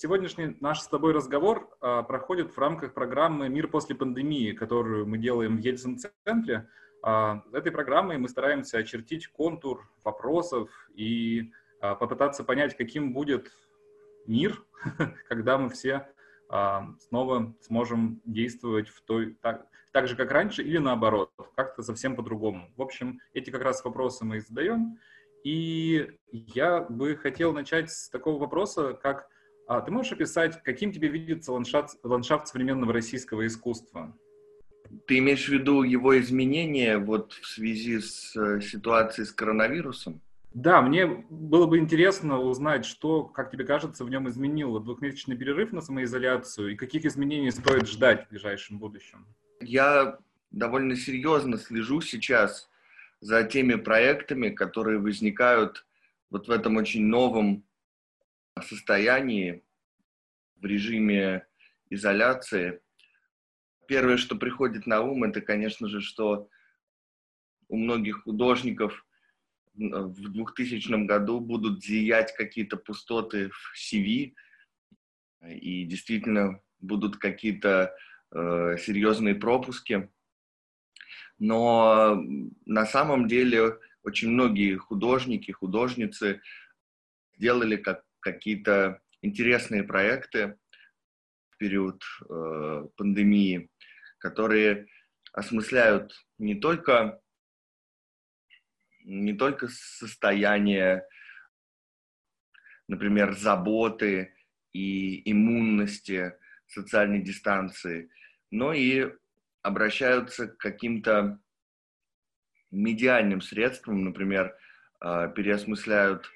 сегодняшний наш с тобой разговор а, проходит в рамках программы «Мир после пандемии», которую мы делаем в Ельцин-центре. А, этой программой мы стараемся очертить контур вопросов и а, попытаться понять, каким будет мир, когда мы все а, снова сможем действовать в той, так, так же, как раньше, или наоборот, как-то совсем по-другому. В общем, эти как раз вопросы мы и задаем. И я бы хотел начать с такого вопроса, как а ты можешь описать, каким тебе видится ландшафт, ландшафт современного российского искусства? Ты имеешь в виду его изменения вот в связи с э, ситуацией с коронавирусом? Да, мне было бы интересно узнать, что, как тебе кажется, в нем изменило двухмесячный перерыв на самоизоляцию и каких изменений стоит ждать в ближайшем будущем. Я довольно серьезно слежу сейчас за теми проектами, которые возникают вот в этом очень новом состоянии, в режиме изоляции. Первое, что приходит на ум, это, конечно же, что у многих художников в 2000 году будут зиять какие-то пустоты в CV, и действительно будут какие-то э, серьезные пропуски. Но на самом деле очень многие художники, художницы сделали как, какие-то интересные проекты в период э, пандемии, которые осмысляют не только не только состояние, например, заботы и иммунности, социальной дистанции, но и обращаются к каким-то медиальным средствам, например, э, переосмысляют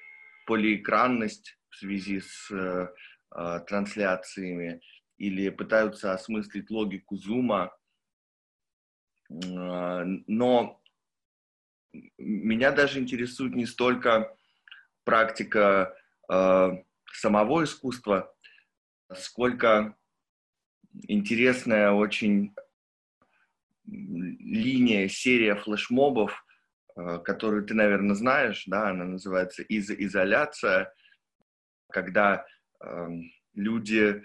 полиэкранность в связи с э, э, трансляциями или пытаются осмыслить логику зума. Но меня даже интересует не столько практика э, самого искусства, сколько интересная очень линия, серия флешмобов, э, которую ты, наверное, знаешь, да, она называется из изоляция, когда э, люди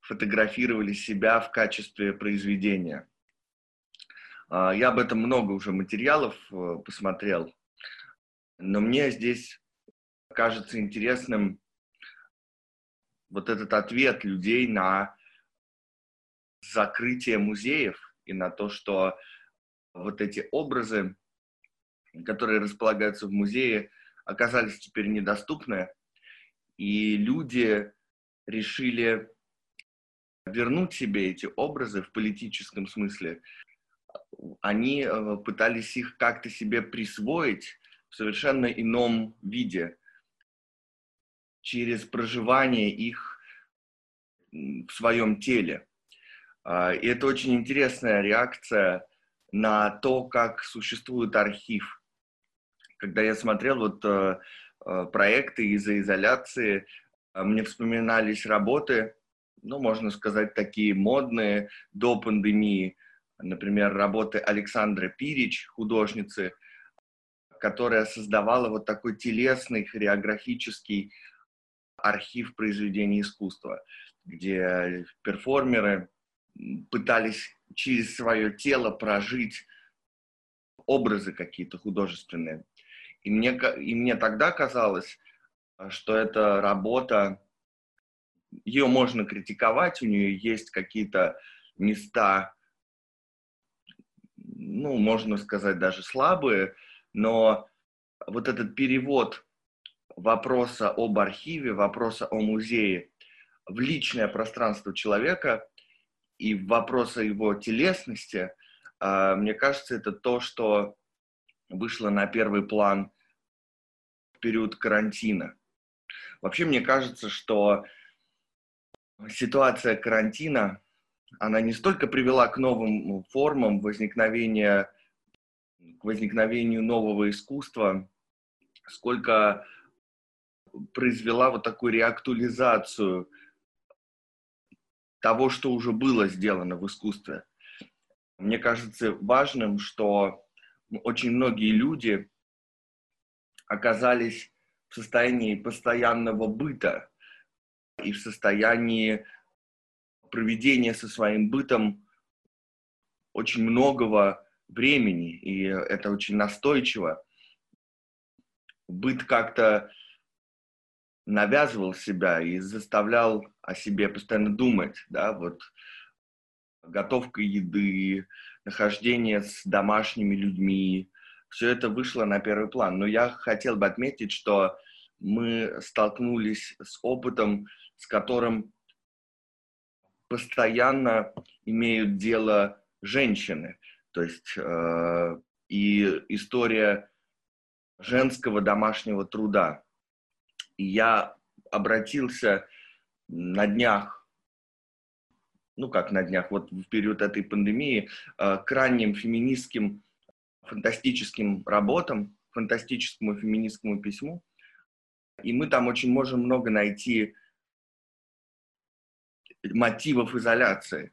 фотографировали себя в качестве произведения. А, я об этом много уже материалов э, посмотрел, но мне здесь кажется интересным вот этот ответ людей на закрытие музеев и на то, что вот эти образы, которые располагаются в музее, оказались теперь недоступны, и люди решили вернуть себе эти образы в политическом смысле они э, пытались их как-то себе присвоить в совершенно ином виде, через проживание их в своем теле. А, и это очень интересная реакция на то, как существует архив. Когда я смотрел вот э, проекты из-за изоляции, мне вспоминались работы, ну, можно сказать, такие модные до пандемии – например, работы Александры Пирич, художницы, которая создавала вот такой телесный хореографический архив произведений искусства, где перформеры пытались через свое тело прожить образы какие-то художественные. И мне, и мне тогда казалось, что эта работа, ее можно критиковать, у нее есть какие-то места, ну, можно сказать, даже слабые, но вот этот перевод вопроса об архиве, вопроса о музее в личное пространство человека и вопроса его телесности, а, мне кажется, это то, что вышло на первый план в период карантина. Вообще, мне кажется, что ситуация карантина она не столько привела к новым формам возникновения, к возникновению нового искусства, сколько произвела вот такую реактуализацию того, что уже было сделано в искусстве. Мне кажется важным, что очень многие люди оказались в состоянии постоянного быта и в состоянии проведения со своим бытом очень многого времени, и это очень настойчиво. Быт как-то навязывал себя и заставлял о себе постоянно думать, да, вот готовка еды, нахождение с домашними людьми, все это вышло на первый план. Но я хотел бы отметить, что мы столкнулись с опытом, с которым постоянно имеют дело женщины. То есть э, и история женского домашнего труда. И я обратился на днях, ну как на днях, вот в период этой пандемии, э, к ранним феминистским фантастическим работам, фантастическому феминистскому письму. И мы там очень можем много найти мотивов изоляции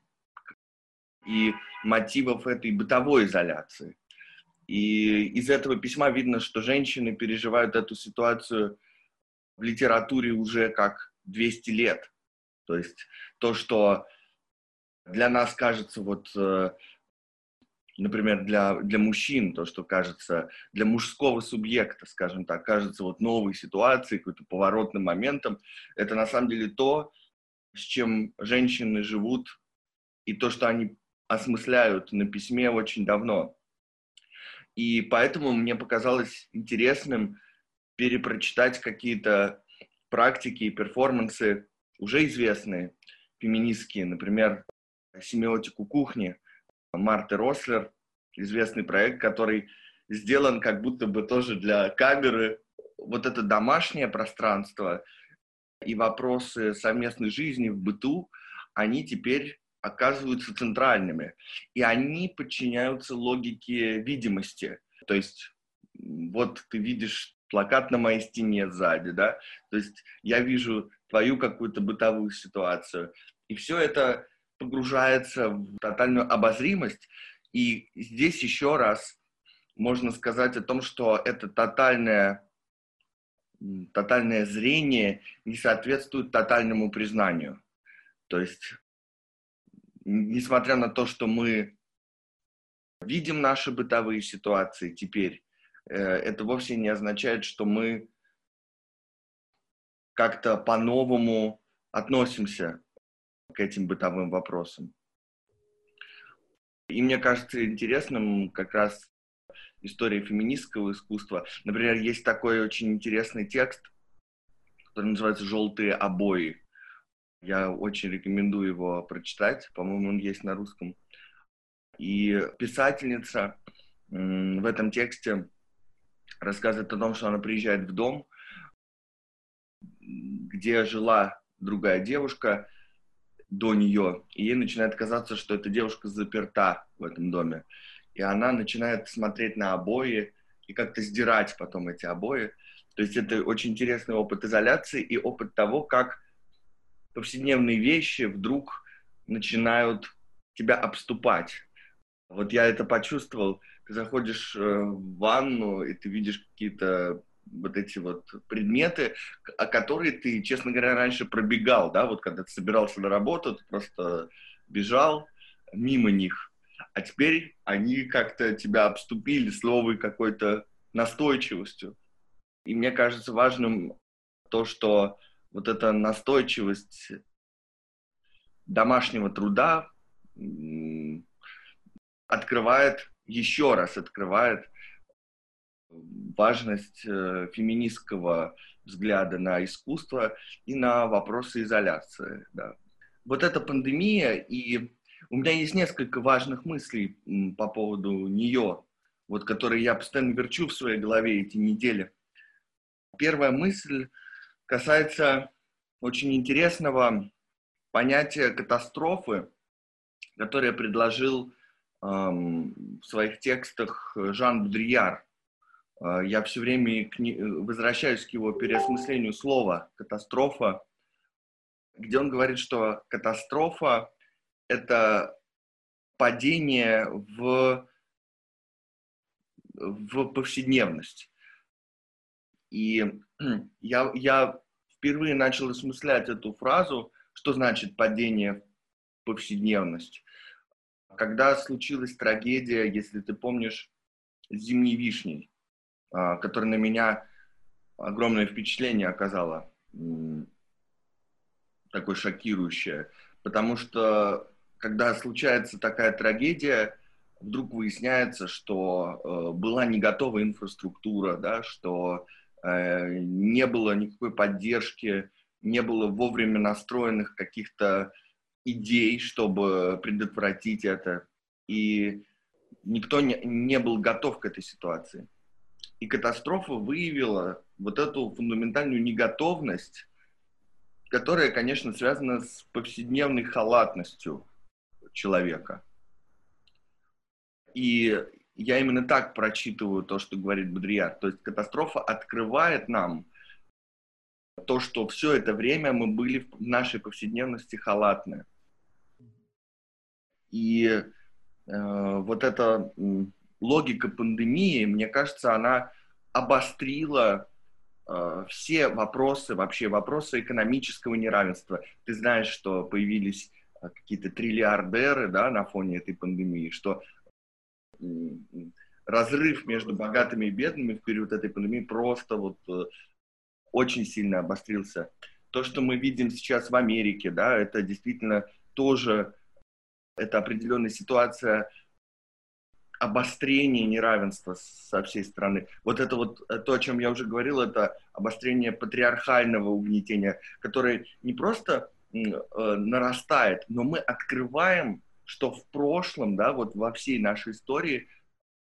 и мотивов этой бытовой изоляции. И из этого письма видно, что женщины переживают эту ситуацию в литературе уже как 200 лет. То есть то, что для нас кажется вот э, например, для, для мужчин, то, что кажется, для мужского субъекта, скажем так, кажется вот новой ситуацией, какой-то поворотным моментом, это на самом деле то, с чем женщины живут, и то, что они осмысляют на письме очень давно. И поэтому мне показалось интересным перепрочитать какие-то практики и перформансы, уже известные, феминистские, например, семиотику кухни – Марты Рослер, известный проект, который сделан как будто бы тоже для камеры. Вот это домашнее пространство и вопросы совместной жизни в быту, они теперь оказываются центральными. И они подчиняются логике видимости. То есть вот ты видишь плакат на моей стене сзади, да, то есть я вижу твою какую-то бытовую ситуацию. И все это погружается в тотальную обозримость. И здесь еще раз можно сказать о том, что это тотальное, тотальное зрение не соответствует тотальному признанию. То есть, несмотря на то, что мы видим наши бытовые ситуации теперь, э, это вовсе не означает, что мы как-то по-новому относимся к этим бытовым вопросам. И мне кажется интересным как раз история феминистского искусства. Например, есть такой очень интересный текст, который называется «Желтые обои». Я очень рекомендую его прочитать. По-моему, он есть на русском. И писательница в этом тексте рассказывает о том, что она приезжает в дом, где жила другая девушка, до нее, и ей начинает казаться, что эта девушка заперта в этом доме. И она начинает смотреть на обои и как-то сдирать потом эти обои. То есть это очень интересный опыт изоляции и опыт того, как повседневные вещи вдруг начинают тебя обступать. Вот я это почувствовал. Ты заходишь э, в ванну, и ты видишь какие-то вот эти вот предметы, о которые ты, честно говоря, раньше пробегал, да, вот когда ты собирался на работу, ты просто бежал мимо них, а теперь они как-то тебя обступили с какой-то настойчивостью. И мне кажется важным то, что вот эта настойчивость домашнего труда открывает, еще раз открывает важность э, феминистского взгляда на искусство и на вопросы изоляции. Да. Вот эта пандемия, и у меня есть несколько важных мыслей по поводу нее, вот, которые я постоянно верчу в своей голове эти недели. Первая мысль касается очень интересного понятия катастрофы, которое предложил эм, в своих текстах Жан Будрияр – я все время не... возвращаюсь к его переосмыслению слова «катастрофа», где он говорит, что катастрофа — это падение в, в повседневность. И я, я впервые начал осмыслять эту фразу, что значит падение в повседневность. Когда случилась трагедия, если ты помнишь, с зимней вишней, которая на меня огромное впечатление оказала, такое шокирующее, потому что когда случается такая трагедия, вдруг выясняется, что э, была не готова инфраструктура, да, что э, не было никакой поддержки, не было вовремя настроенных каких-то идей, чтобы предотвратить это. И никто не, не был готов к этой ситуации. И катастрофа выявила вот эту фундаментальную неготовность, которая, конечно, связана с повседневной халатностью человека. И я именно так прочитываю то, что говорит Бодрияр. То есть катастрофа открывает нам то, что все это время мы были в нашей повседневности халатны. И э, вот эта э, логика пандемии, мне кажется, она обострила э, все вопросы, вообще вопросы экономического неравенства. Ты знаешь, что появились э, какие-то триллиардеры да, на фоне этой пандемии, что разрыв между богатыми и бедными в период этой пандемии просто вот э, очень сильно обострился. То, что мы видим сейчас в Америке, да, это действительно тоже, это определенная ситуация обострения неравенства со всей страны. Вот это вот э, то, о чем я уже говорил, это обострение патриархального угнетения, которое не просто э, нарастает, но мы открываем, что в прошлом, да, вот во всей нашей истории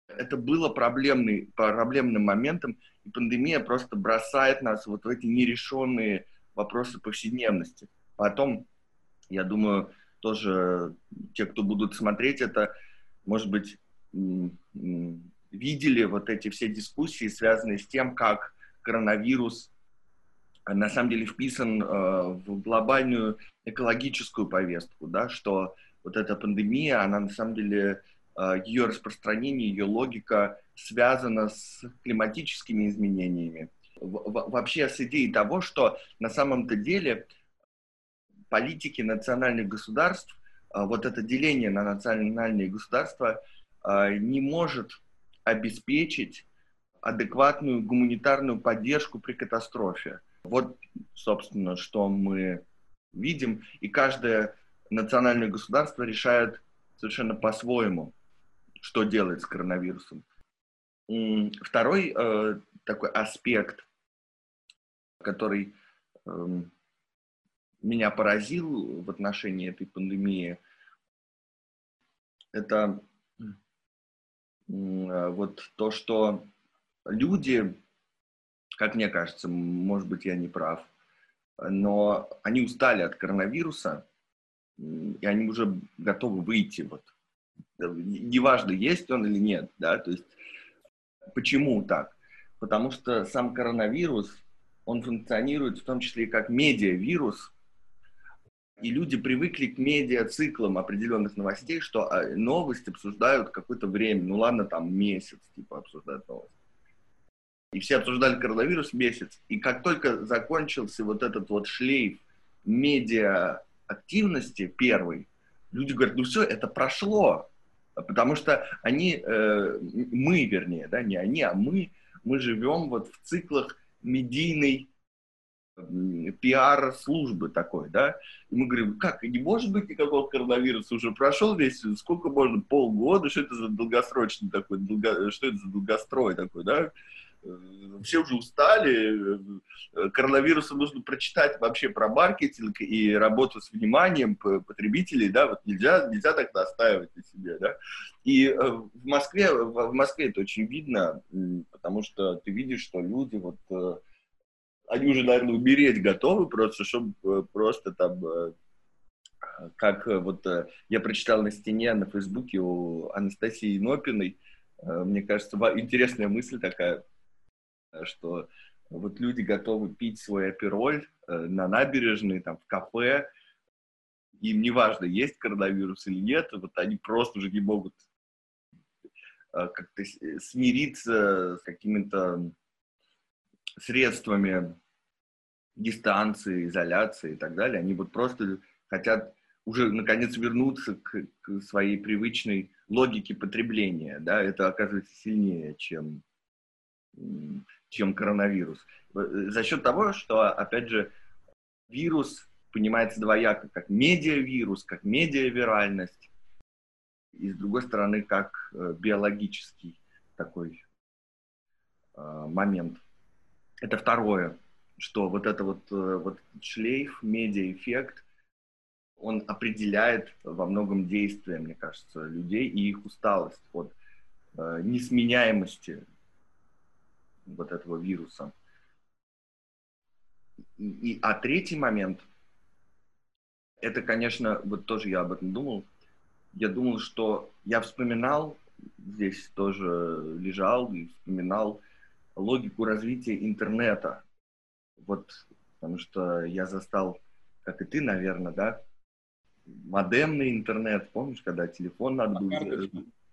это было проблемный, проблемным моментом, и пандемия просто бросает нас вот в эти нерешенные вопросы повседневности. Потом, я думаю, тоже те, кто будут смотреть это, может быть, видели вот эти все дискуссии, связанные с тем, как коронавирус на самом деле вписан э, в глобальную экологическую повестку, да, что вот эта пандемия, она на самом деле Э, ее распространение, ее логика связана с климатическими изменениями. Вообще с идеей того, что на самом-то деле политики национальных государств, э, вот это деление на национальные государства э, не может обеспечить адекватную гуманитарную поддержку при катастрофе. Вот, собственно, что мы видим, и каждое национальное государство решает совершенно по-своему что делать с коронавирусом. Второй э, такой аспект, который э, меня поразил в отношении этой пандемии, это вот то, что люди, как мне кажется, может быть, я не прав, но они устали от коронавируса, и они уже готовы выйти вот неважно, есть он или нет, да, то есть почему так? Потому что сам коронавирус, он функционирует в том числе и как медиавирус, и люди привыкли к медиациклам определенных новостей, что а, новости обсуждают какое-то время, ну ладно, там месяц, типа, обсуждают новости. И все обсуждали коронавирус месяц. И как только закончился вот этот вот шлейф медиа активности первый, люди говорят, ну все, это прошло, Потому что они, э, мы, вернее, да, не они, а мы, мы живем вот в циклах медийной пиар-службы такой, да, и мы говорим, как, не может быть никакого коронавируса, уже прошел весь, сколько можно, полгода, что это за долгосрочный такой, долго, что это за долгострой такой, да, Э, все уже устали, э, коронавирусу нужно прочитать вообще про маркетинг и работу с вниманием потребителей, да, вот нельзя, нельзя так настаивать на себе, да. И э, в Москве, в Москве это очень видно, потому что ты видишь, что люди вот, они уже, наверное, умереть готовы просто, чтобы просто там как вот я прочитал на стене на Фейсбуке у Анастасии Нопиной, мне кажется, интересная мысль такая, что вот люди готовы пить свой апероль э, на набережной, там, в кафе, им не важно, есть коронавирус или нет, вот они просто уже не могут э, как-то смириться с какими-то средствами дистанции, изоляции и так далее. Они вот просто хотят уже наконец вернуться к, к своей привычной логике потребления. Да? Это оказывается сильнее, чем, чем коронавирус. Э, за счет того, что, опять же, вирус понимается двояко, как медиавирус, как медиавиральность, и с другой стороны, как э, биологический такой э, момент. Это второе, что вот это вот, э, вот шлейф, медиаэффект, он определяет во многом действия, мне кажется, людей и их усталость от э, несменяемости вот этого вируса. И, и, а третий момент, это, конечно, вот тоже я об этом думал, я думал, что я вспоминал, здесь тоже лежал и вспоминал логику развития интернета. Вот, потому что я застал, как и ты, наверное, да, модемный интернет, помнишь, когда телефон надо было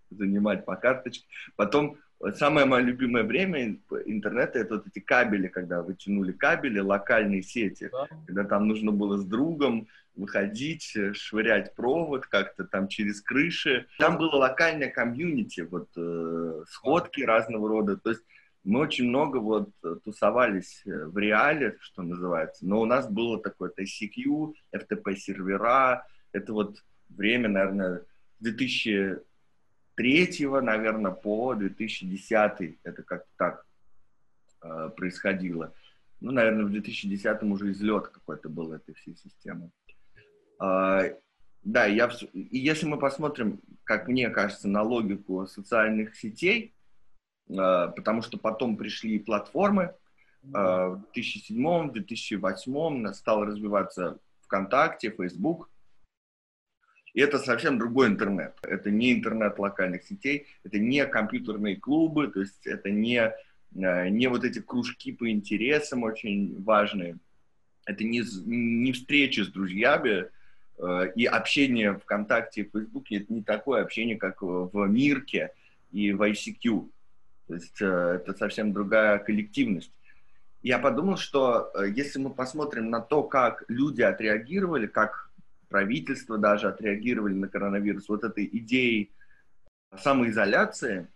занимать по карточке. Потом самое мое любимое время интернета это вот эти кабели, когда вытянули кабели, локальные сети, да. когда там нужно было с другом выходить, швырять провод как-то там через крыши. Там было локальное комьюнити, вот э, сходки разного рода. То есть мы очень много вот тусовались в реале, что называется, но у нас было такое TCQ, FTP сервера, это вот время, наверное, 2003, наверное, по 2010, это как-то так э, происходило. Ну, наверное, в 2010 уже излет какой-то был этой всей системы. Э, да, я, и если мы посмотрим, как мне кажется, на логику социальных сетей, э, потому что потом пришли платформы, э, в 2007-2008 стал развиваться ВКонтакте, Facebook, и это совсем другой интернет. Это не интернет локальных сетей, это не компьютерные клубы, то есть это не, э, не вот эти кружки по интересам очень важные. Это не, не встречи с друзьями, э, и общение ВКонтакте и Фейсбуке это не такое общение, как в Мирке и в ICQ. То есть э, это совсем другая коллективность. Я подумал, что если мы посмотрим на то, как люди отреагировали, как правительство даже отреагировали на коронавирус, вот этой идеей самоизоляции,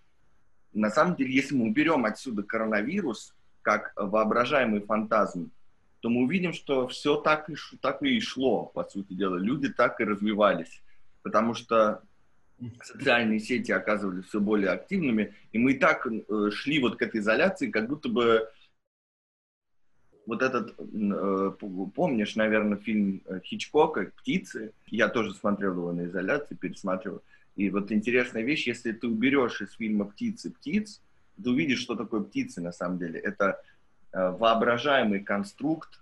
на самом деле, если мы уберем отсюда коронавирус как воображаемый фантазм, то мы увидим, что все так и, так и шло, по сути дела. Люди так и развивались, потому что социальные сети оказывались все более активными, и мы и так э, шли вот к этой изоляции, как будто бы вот этот, э, помнишь, наверное, фильм э, Хичкока «Птицы»? Я тоже смотрел его на изоляции, пересматривал. И вот интересная вещь, если ты уберешь из фильма «Птицы» птиц, ты увидишь, что такое птицы на самом деле. Это воображаемый конструкт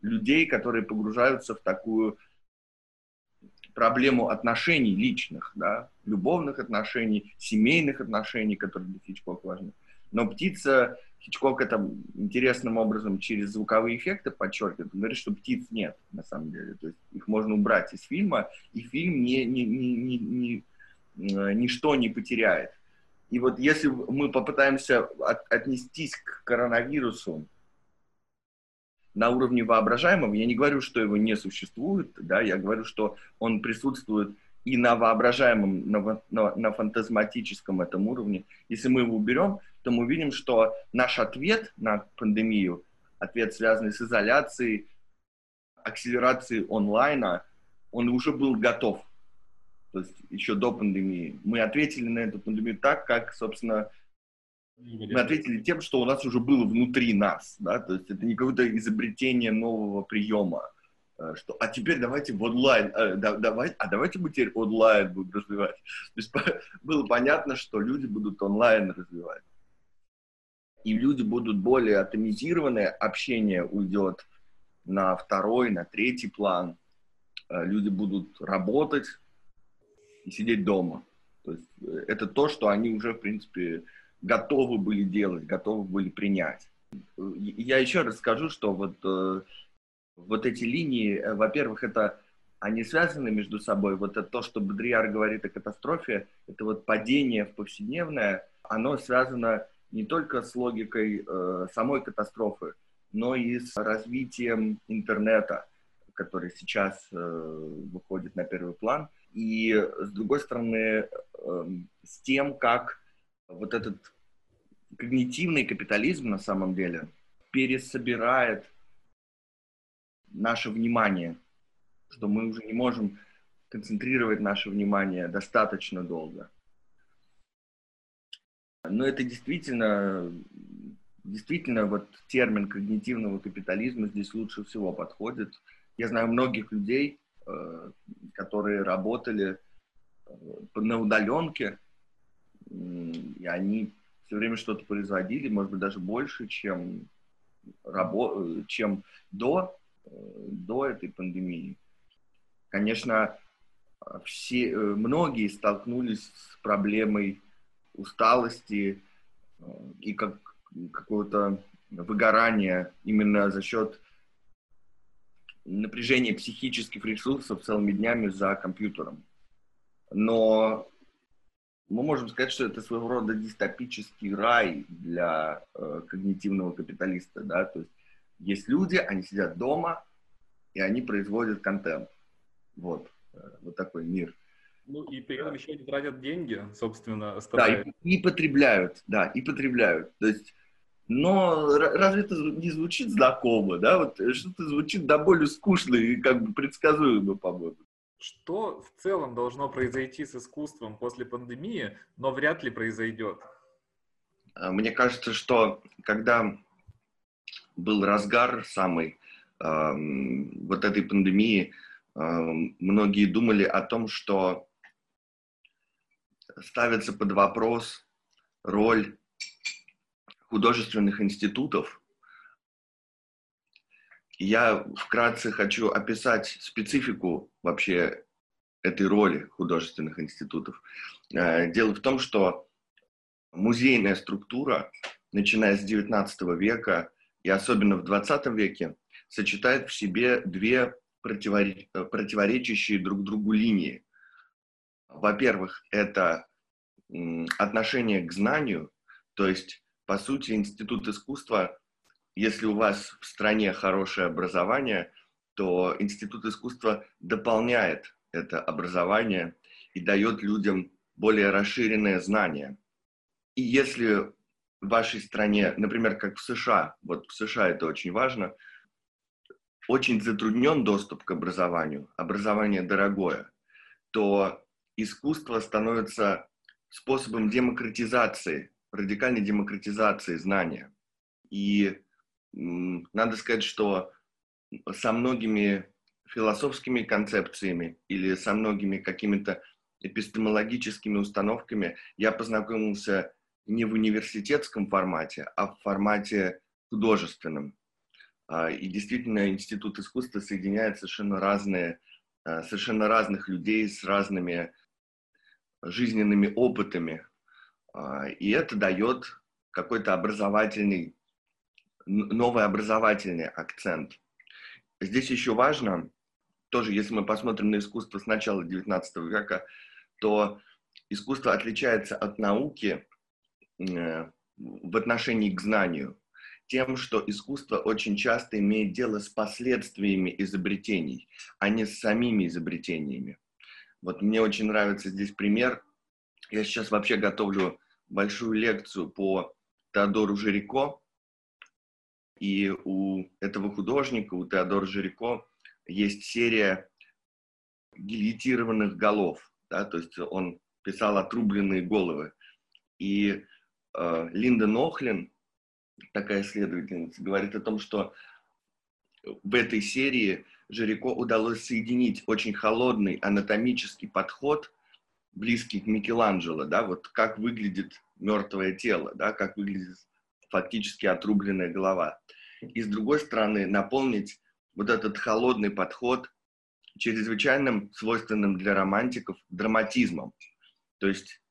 людей, которые погружаются в такую проблему отношений личных, да, любовных отношений, семейных отношений, которые для Хичкока важны. Но птица Хичкок это интересным образом через звуковые эффекты подчеркивает. Говорит, что птиц нет, на самом деле. То есть их можно убрать из фильма, и фильм ни, ни, ни, ни, ни, э, ничто не потеряет. И вот если мы попытаемся от, отнестись к коронавирусу на уровне воображаемого, я не говорю, что его не существует, да, я говорю, что он присутствует и на воображаемом, на, на, на фантазматическом этом уровне. Если мы его уберем, то мы видим, что наш ответ на пандемию, ответ, связанный с изоляцией, акселерацией онлайна, он уже был готов. То есть еще до пандемии. Мы ответили на эту пандемию так, как, собственно, мы ответили тем, что у нас уже было внутри нас. Да? То есть это не какое-то изобретение нового приема. Э, что, а теперь давайте в онлайн, а, да, давай, а давайте мы теперь онлайн будем развивать. То есть было понятно, что люди будут онлайн развивать и люди будут более атомизированные, общение уйдет на второй, на третий план, э, люди будут работать и сидеть дома. То есть это то, что они уже, в принципе, готовы были делать, готовы были принять. Я еще раз скажу, что вот, э, вот эти линии, во-первых, это они связаны между собой. Вот это то, что Бодрияр говорит о катастрофе, это вот падение в повседневное, оно связано не только с логикой э, самой катастрофы, но и с развитием интернета, который сейчас э, выходит на первый план, и с другой стороны, э, с тем, как вот этот когнитивный капитализм на самом деле пересобирает наше внимание, что мы уже не можем концентрировать наше внимание достаточно долго. Но это действительно, действительно вот термин когнитивного капитализма здесь лучше всего подходит. Я знаю многих людей, э, которые работали э, на удаленке, и они все время что-то производили, может быть, даже больше, чем, рабо- чем до, э, до этой пандемии. Конечно, все, многие столкнулись с проблемой усталости э, и как, какого-то выгорания именно за счет напряжения психических ресурсов целыми днями за компьютером. Но мы можем сказать, что это своего рода дистопический рай для э, когнитивного капиталиста. Да? То есть есть люди, они сидят дома, и они производят контент. Вот, э, вот такой мир. Ну и при этом еще не тратят деньги, собственно, стараются. Да, и, и потребляют, да, и потребляют. То есть, но разве это не звучит знакомо, да? Вот что-то звучит до боли скучно и как бы предсказуемо, по-моему. Что в целом должно произойти с искусством после пандемии, но вряд ли произойдет? А, мне кажется, что когда был разгар самый э, вот этой пандемии, э, многие думали о том, что ставится под вопрос роль художественных институтов. Я вкратце хочу описать специфику вообще этой роли художественных институтов. Э, дело в том, что музейная структура, начиная с XIX века и особенно в XX веке, сочетает в себе две противоречащие друг другу линии. Во-первых, это отношение к знанию, то есть, по сути, институт искусства, если у вас в стране хорошее образование, то институт искусства дополняет это образование и дает людям более расширенное знание. И если в вашей стране, например, как в США, вот в США это очень важно, очень затруднен доступ к образованию, образование дорогое, то искусство становится способом демократизации, радикальной демократизации знания. И надо сказать, что со многими философскими концепциями или со многими какими-то эпистемологическими установками я познакомился не в университетском формате, а в формате художественном. А, и действительно, Институт искусства соединяет совершенно разные, а, совершенно разных людей с разными жизненными опытами. А, и это дает какой-то образовательный, новый образовательный акцент. Здесь еще важно, тоже если мы посмотрим на искусство с начала XIX века, то искусство отличается от науки э, в отношении к знанию тем, что искусство очень часто имеет дело с последствиями изобретений, а не с самими изобретениями. Вот мне очень нравится здесь пример. Я сейчас вообще готовлю большую лекцию по Теодору Жирико. И у этого художника, у Теодора Жирико, есть серия гильотированных голов. Да? То есть он писал отрубленные головы. И э, Линда Нохлин, такая исследовательница, говорит о том, что в этой серии Жирико удалось соединить очень холодный анатомический подход, близкий к Микеланджело, да, вот как выглядит мертвое тело, да, как выглядит фактически отрубленная голова. И с другой стороны, наполнить вот этот холодный подход чрезвычайным свойственным для романтиков драматизмом. То есть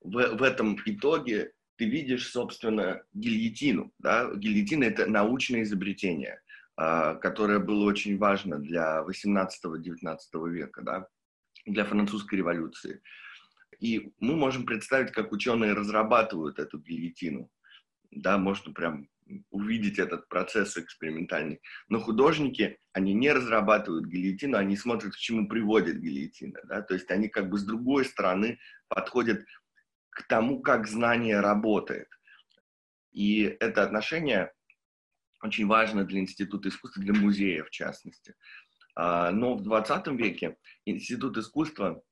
в, в этом итоге ты видишь, собственно, гильотину. Да? Гильотина — это научное изобретение. А, которое было очень важно для 18-19 века, да, для французской революции. И мы можем представить, как ученые разрабатывают эту гильотину. Да, можно прям увидеть этот процесс экспериментальный. Но художники, они не разрабатывают гильотину, они смотрят, к чему приводит гильотина. Да? То есть они как бы с другой стороны подходят к тому, как знание работает. И это отношение очень важно для Института искусства, для музея в частности. А, но в 20 веке Институт искусства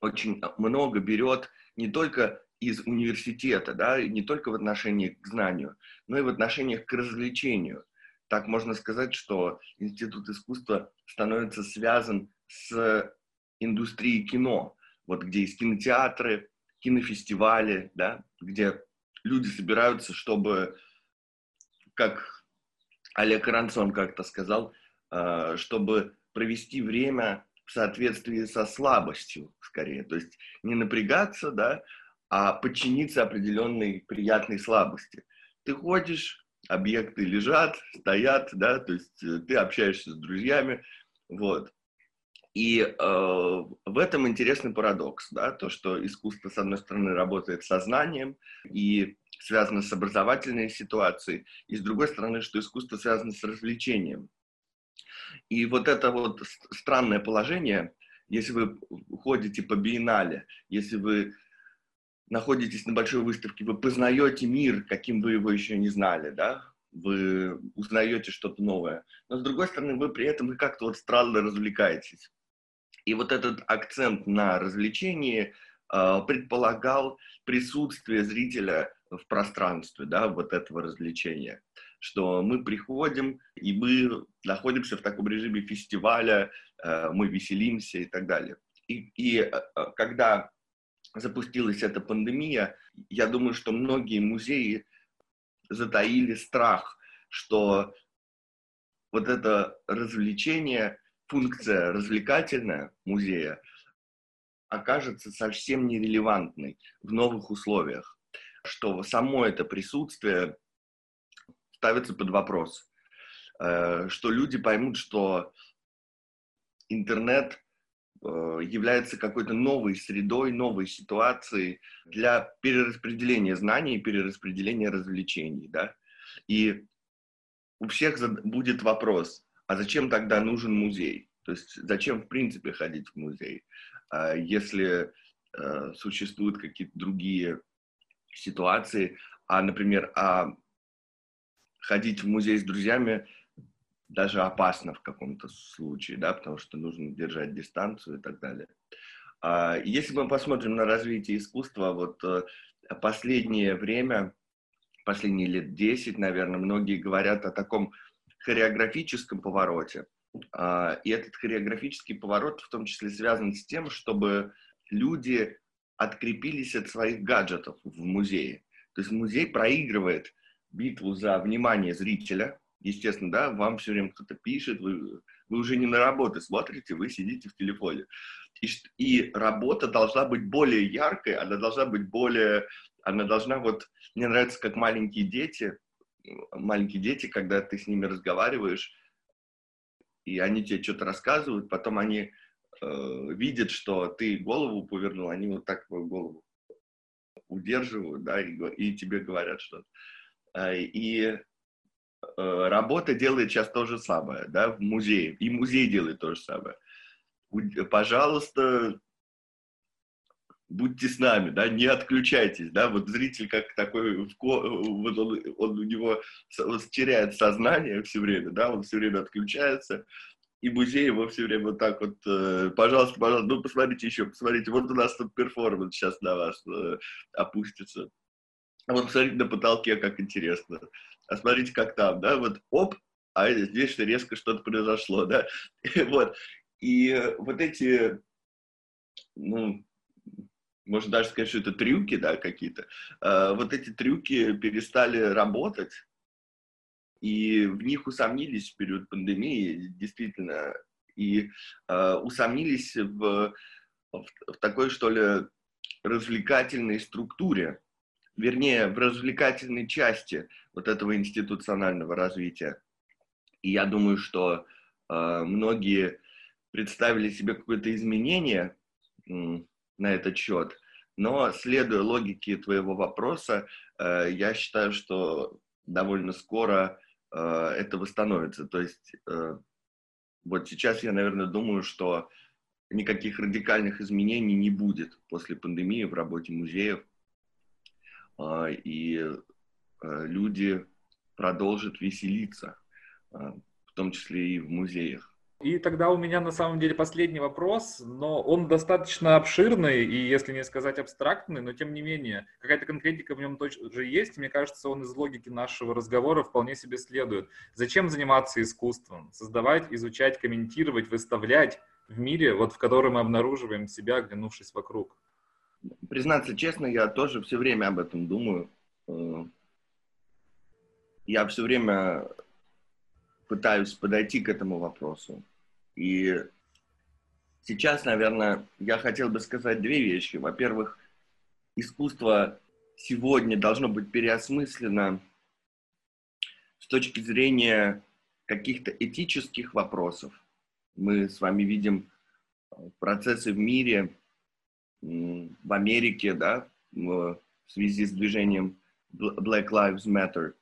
очень много берет не только из университета, да, не только в отношении к знанию, но и в отношениях к развлечению. Так можно сказать, что Институт искусства становится связан с индустрией кино, вот где есть кинотеатры, кинофестивали, да, где люди собираются, чтобы, как Олег Рансон как-то сказал, э, чтобы провести время в соответствии со слабостью, скорее. То есть не напрягаться, да, а подчиниться определенной приятной слабости. Ты ходишь, объекты лежат, стоят, да, то есть э, ты общаешься с друзьями, вот. И э, в этом интересный парадокс, да, то, что искусство, с одной стороны, работает с сознанием и связано с образовательной ситуацией, и с другой стороны, что искусство связано с развлечением. И вот это вот странное положение, если вы ходите по биеннале, если вы находитесь на большой выставке, вы познаете мир, каким вы его еще не знали, да, вы узнаете что-то новое. Но с другой стороны, вы при этом как-то вот странно развлекаетесь. И вот этот акцент на развлечении э, предполагал присутствие зрителя в пространстве, да, вот этого развлечения. Что мы приходим, и мы находимся в таком режиме фестиваля, э, мы веселимся и так далее. И, и э, когда запустилась эта пандемия, я думаю, что многие музеи затаили страх, что вот это развлечение, функция развлекательная музея окажется совсем нерелевантной в новых условиях, что само это присутствие ставится под вопрос, э, что люди поймут, что интернет является какой-то новой средой, новой ситуацией для перераспределения знаний и перераспределения развлечений, да. И у всех будет вопрос, а зачем тогда нужен музей? То есть зачем в принципе ходить в музей, а если э, существуют какие-то другие ситуации, а, например, а ходить в музей с друзьями даже опасно в каком-то случае, да, потому что нужно держать дистанцию и так далее. А, если мы посмотрим на развитие искусства, вот э, последнее время, последние лет 10, наверное, многие говорят о таком хореографическом повороте. А, и этот хореографический поворот в том числе связан с тем, чтобы люди открепились от своих гаджетов в музее. То есть музей проигрывает битву за внимание зрителя, естественно, да, вам все время кто-то пишет, вы, вы уже не на работе смотрите, вы сидите в телефоне. И, и работа должна быть более яркой, она должна быть более, она должна вот, мне нравится, как маленькие дети, маленькие дети, когда ты с ними разговариваешь, и они тебе что-то рассказывают, потом они э, видят, что ты голову повернул, они вот так твою голову удерживают, да, и, и тебе говорят что-то. Э, и работа делает сейчас то же самое, да, в музее. И музей делает то же самое. Пожалуйста, будьте с нами, да, не отключайтесь, да, вот зритель как такой, вот он, он у него он теряет сознание все время, да, он все время отключается, и музей его все время вот так вот, э, пожалуйста, пожалуйста, ну, посмотрите еще, посмотрите, вот у нас тут перформанс сейчас на вас э, опустится. Вот посмотрите на потолке, как интересно а смотрите, как там, да, вот оп, а здесь резко что-то произошло, да, вот. И вот эти, ну, можно даже сказать, что это трюки, да, какие-то, а, вот эти трюки перестали работать, и в них усомнились в период пандемии, действительно, и э, усомнились в, в, в такой, что ли, развлекательной структуре, вернее, в развлекательной части вот этого институционального развития. И я думаю, что э, многие представили себе какое-то изменение э, на этот счет, но следуя логике твоего вопроса, э, я считаю, что довольно скоро э, это восстановится. То есть э, вот сейчас я, наверное, думаю, что никаких радикальных изменений не будет после пандемии в работе музеев. Э, и э, люди продолжат веселиться, э, в том числе и в музеях. И тогда у меня на самом деле последний вопрос, но он достаточно обширный и, если не сказать абстрактный, но тем не менее, какая-то конкретика в нем точно же есть. Мне кажется, он из логики нашего разговора вполне себе следует. Зачем заниматься искусством? Создавать, изучать, комментировать, выставлять в мире, вот в котором мы обнаруживаем себя, оглянувшись вокруг. Признаться честно, я тоже все время об этом думаю. Э, я все время пытаюсь подойти к этому вопросу. И сейчас, наверное, я хотел бы сказать две вещи. Во-первых, искусство сегодня должно быть переосмыслено с точки зрения каких-то этических вопросов. Мы с вами видим э, процессы в мире, в Америке, да, в связи с движением Black Lives Matter,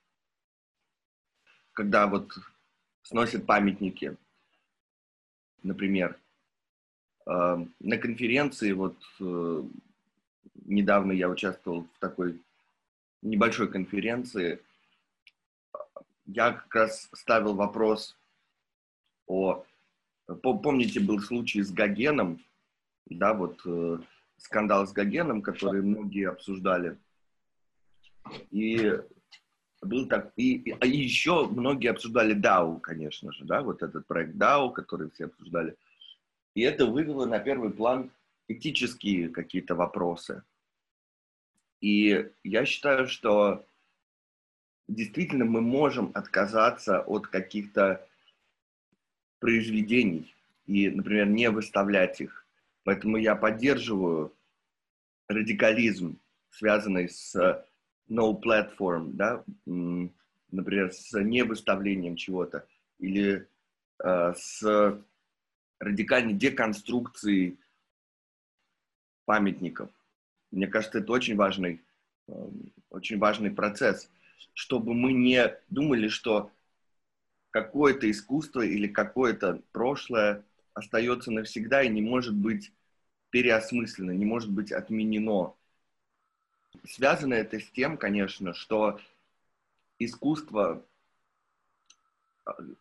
когда вот сносят памятники. Например, э, на конференции, вот э, недавно я участвовал в такой небольшой конференции, я как раз ставил вопрос о... Помните, был случай с Гогеном, да, вот э, скандал с Гогеном, который многие обсуждали. И был так, и, и, и еще многие обсуждали DAO, конечно же, да, вот этот проект DAO, который все обсуждали. И это вывело на первый план этические какие-то вопросы. И я считаю, что действительно мы можем отказаться от каких-то произведений и, например, не выставлять их. Поэтому я поддерживаю радикализм, связанный с no platform, да, например, с невыставлением чего-то или э, с радикальной деконструкцией памятников. Мне кажется, это очень важный, э, очень важный процесс, чтобы мы не думали, что какое-то искусство или какое-то прошлое остается навсегда и не может быть переосмыслено, не может быть отменено. Связано это с тем, конечно, что искусство,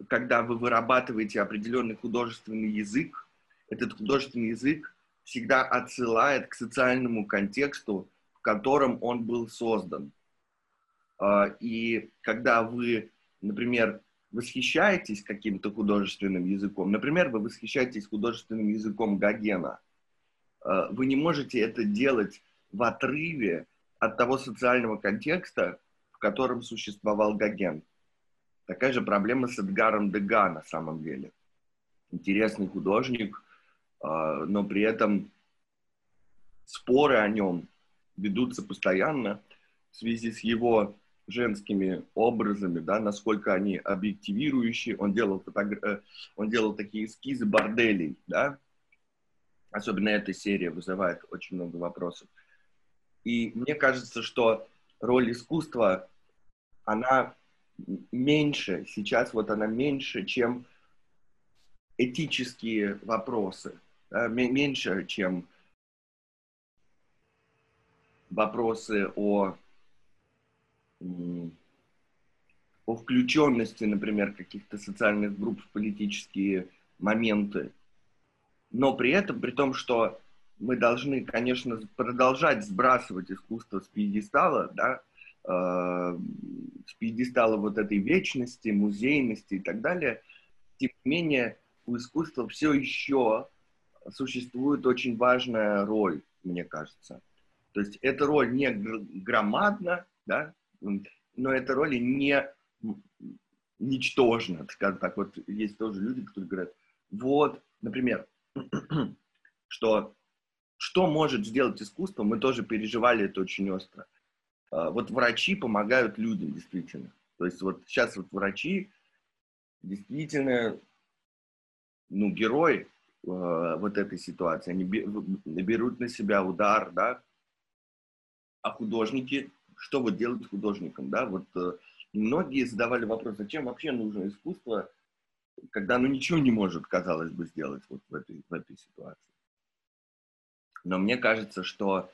когда вы вырабатываете определенный художественный язык, этот художественный язык всегда отсылает к социальному контексту, в котором он был создан. А, и когда вы, например, восхищаетесь каким-то художественным языком, например, вы восхищаетесь художественным языком Гогена, а, вы не можете это делать в отрыве от того социального контекста, в котором существовал Гоген. Такая же проблема с Эдгаром Дега на самом деле. Интересный художник, а, но при этом споры о нем ведутся постоянно в связи с его женскими образами, да, насколько они объективирующие. Он делал, фотогр... Э, он делал такие эскизы борделей, да. Особенно эта серия вызывает очень много вопросов. И мне кажется, что роль искусства, она меньше, сейчас вот она меньше, чем этические вопросы, да, меньше, чем вопросы о, о включенности, например, каких-то социальных групп в политические моменты. Но при этом, при том, что мы должны, конечно, продолжать сбрасывать искусство с пьедестала, да, э, с пьедестала вот этой вечности, музейности и так далее. Тем не менее, у искусства все еще существует очень важная роль, мне кажется. То есть эта роль не громадна, да, но эта роль не ничтожна, скажем так. Вот есть тоже люди, которые говорят, вот, например, что что может сделать искусство, мы тоже переживали это очень остро. А, вот врачи помогают людям, действительно. То есть вот сейчас вот врачи действительно, ну, герои а, вот этой ситуации. Они берут на себя удар, да. А художники, что вот делать художникам, да? Вот э, многие задавали вопрос, зачем вообще нужно искусство, когда оно ничего не может, казалось бы, сделать вот в этой, в этой ситуации. Но мне кажется, что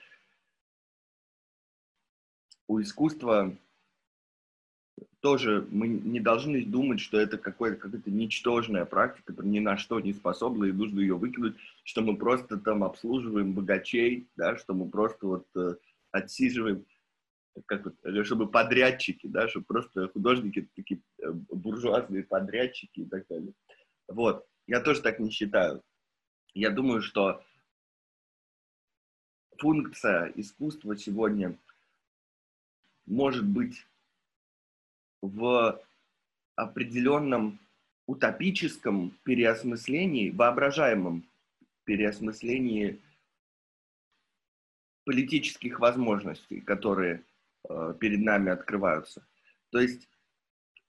у искусства тоже мы не должны думать, что это какая-то какая ничтожная практика, ни на что не способна, и нужно ее выкинуть, что мы просто там обслуживаем богачей, да, что мы просто вот э, отсиживаем, как вот, э, чтобы подрядчики, да, чтобы просто художники такие э, буржуазные подрядчики и так далее. Вот, я тоже так не считаю. Я думаю, что функция искусства сегодня может быть в определенном утопическом переосмыслении, воображаемом переосмыслении политических возможностей, которые перед нами открываются. То есть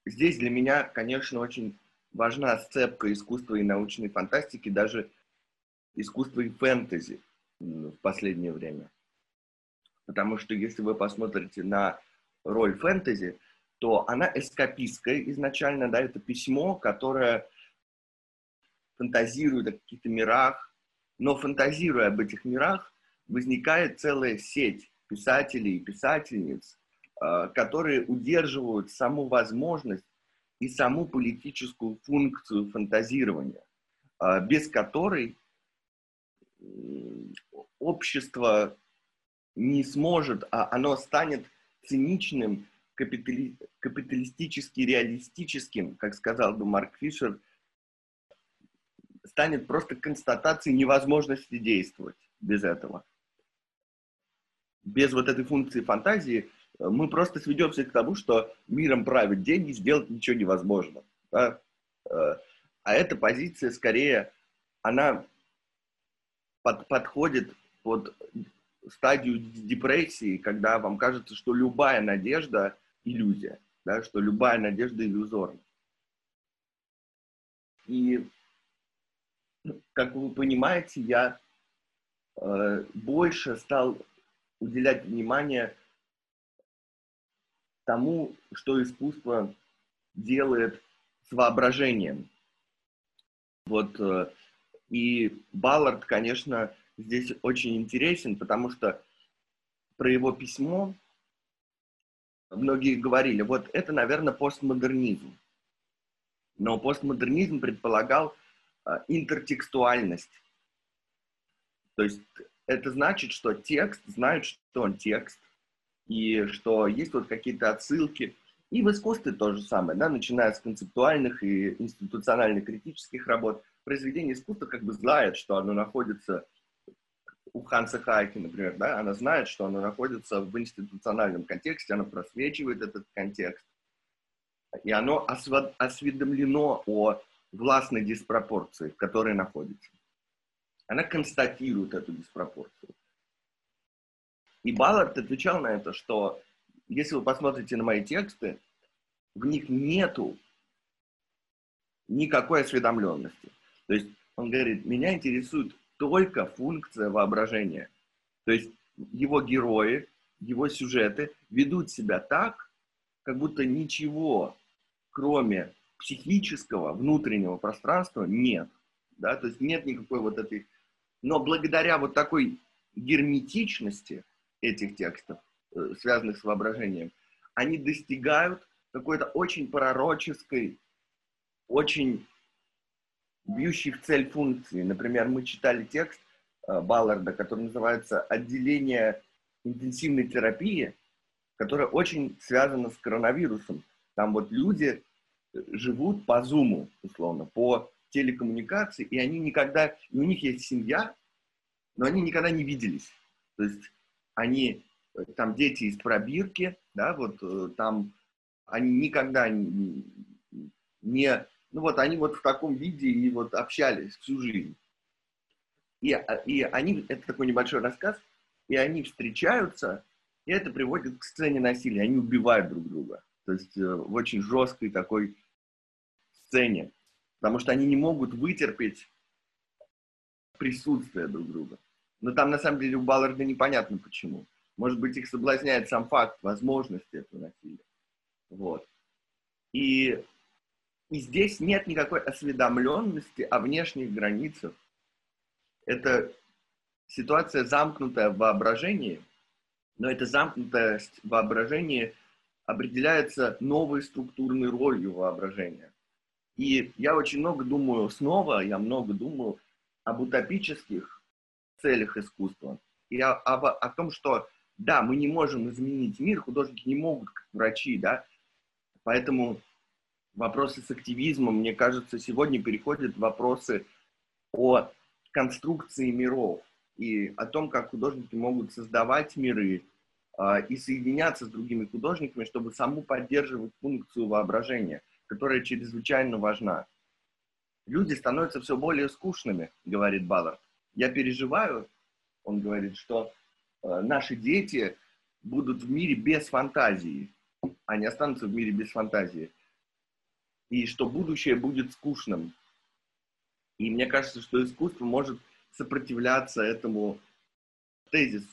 здесь для меня, конечно, очень важна сцепка искусства и научной фантастики, даже искусства и фэнтези в последнее время. Потому что если вы посмотрите на роль фэнтези, то она эскапистская изначально, да, это письмо, которое фантазирует о каких-то мирах, но фантазируя об этих мирах, возникает целая сеть писателей и писательниц, а, которые удерживают саму возможность и саму политическую функцию фантазирования, а, без которой общество не сможет, а оно станет циничным капитали, капиталистически реалистическим, как сказал бы Марк Фишер, станет просто констатацией невозможности действовать без этого. Без вот этой функции фантазии э, мы просто сведемся к тому, что миром правят деньги, сделать ничего невозможно. Да? Э, а эта позиция скорее, она под, подходит под стадию депрессии, когда вам кажется, что любая надежда иллюзия, да, что любая надежда иллюзорна. И, как вы понимаете, я э, больше стал уделять внимание тому, что искусство делает с воображением. Вот, э, и Баллард, конечно, здесь очень интересен, потому что про его письмо многие говорили, вот это, наверное, постмодернизм. Но постмодернизм предполагал а, интертекстуальность. То есть это значит, что текст знает, что он текст, и что есть вот какие-то отсылки. И в искусстве то же самое, да, начиная с концептуальных и институционально-критических работ. Произведение искусства как бы знает, что оно находится у Ханса Хайки, например, да, она знает, что она находится в институциональном контексте, она просвечивает этот контекст, и оно осведомлено о властной диспропорции, в которой находится. Она констатирует эту диспропорцию. И Баллард отвечал на это, что если вы посмотрите на мои тексты, в них нету никакой осведомленности. То есть он говорит, меня интересует только функция воображения. То есть его герои, его сюжеты ведут себя так, как будто ничего, кроме психического, внутреннего пространства, нет. Да? То есть нет никакой вот этой... Но благодаря вот такой герметичности этих текстов, э, связанных с воображением, они достигают какой-то очень пророческой, очень бьющий в цель функции. Например, мы читали текст э, Балларда, который называется «Отделение интенсивной терапии», которое очень связано с коронавирусом. Там вот люди э, живут по зуму, условно, по телекоммуникации, и они никогда, и у них есть семья, но они никогда не виделись. То есть они, э, там дети из пробирки, да, вот там они никогда не, ну вот они вот в таком виде и вот общались всю жизнь. И, и они, это такой небольшой рассказ, и они встречаются, и это приводит к сцене насилия. Они убивают друг друга. То есть э, в очень жесткой такой сцене. Потому что они не могут вытерпеть присутствие друг друга. Но там на самом деле у Балларда непонятно почему. Может быть, их соблазняет сам факт возможности этого насилия. Вот. И, и здесь нет никакой осведомленности о внешних границах. Это ситуация замкнутая в воображении, но эта замкнутость воображения определяется новой структурной ролью воображения. И я очень много думаю снова, я много думаю об утопических целях искусства. И о, об, о том, что да, мы не можем изменить мир, художники не могут, как врачи, да, поэтому вопросы с активизмом, мне кажется, сегодня переходят вопросы о конструкции миров и о том, как художники могут создавать миры э, и соединяться с другими художниками, чтобы саму поддерживать функцию воображения, которая чрезвычайно важна. Люди становятся все более скучными, говорит Баллард. Я переживаю, он говорит, что э, наши дети будут в мире без фантазии. Они останутся в мире без фантазии. И что будущее будет скучным. И мне кажется, что искусство может сопротивляться этому тезису.